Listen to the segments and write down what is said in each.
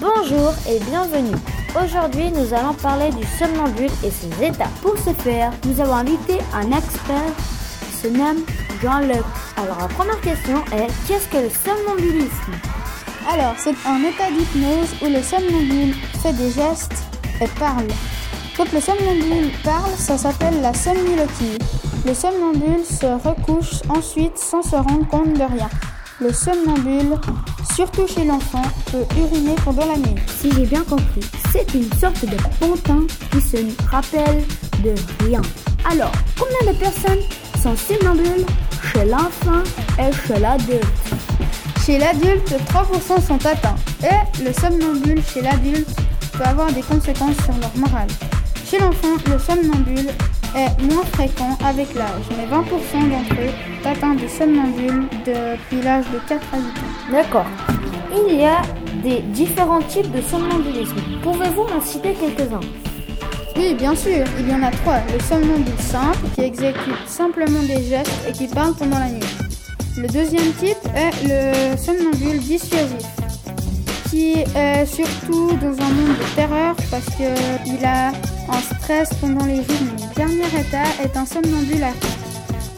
Bonjour et bienvenue. Aujourd'hui, nous allons parler du somnambule et ses états. Pour ce faire, nous avons invité un expert qui se nomme Jean-Luc. Alors, la première question est qu'est-ce que le somnambulisme? Alors, c'est un état d'hypnose où le somnambule fait des gestes et parle. Quand le somnambule parle, ça s'appelle la somniloquie. Le somnambule se recouche ensuite sans se rendre compte de rien. Le somnambule, surtout chez l'enfant, peut uriner pendant la nuit. Si j'ai bien compris, c'est une sorte de pantin qui se rappelle de rien. Alors, combien de personnes sont somnambules chez l'enfant et chez l'adulte? Chez l'adulte, 3% sont atteints. Et le somnambule chez l'adulte peut avoir des conséquences sur leur morale. Chez l'enfant, le somnambule est moins fréquent avec l'âge, mais 20% d'entre eux atteints de somnambule depuis l'âge de 4 à 8 ans. D'accord. Il y a des différents types de somnambulisme. Pouvez-vous m'en citer quelques-uns? Oui, bien sûr, il y en a trois. Le somnambule simple, qui exécute simplement des gestes et qui parle pendant la nuit. Le deuxième type est le somnambule dissuasif, qui est surtout dans un monde de terreur parce qu'il a un stress pendant les journées. Le dernier état est un somnambule actif.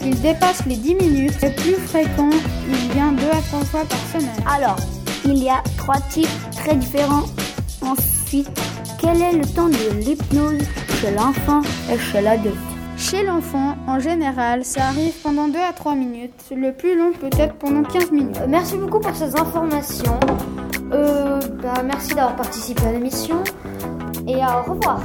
Il dépasse les 10 minutes et plus fréquent, il vient deux à trois fois par semaine. Alors, il y a trois types très différents. Ensuite, quel est le temps de l'hypnose chez l'enfant et chez l'adulte? Chez l'enfant, en général, ça arrive pendant 2 à 3 minutes. Le plus long peut-être pendant 15 minutes. Euh, Merci beaucoup pour ces informations. Euh, bah, merci d'avoir participé à l'émission et au revoir.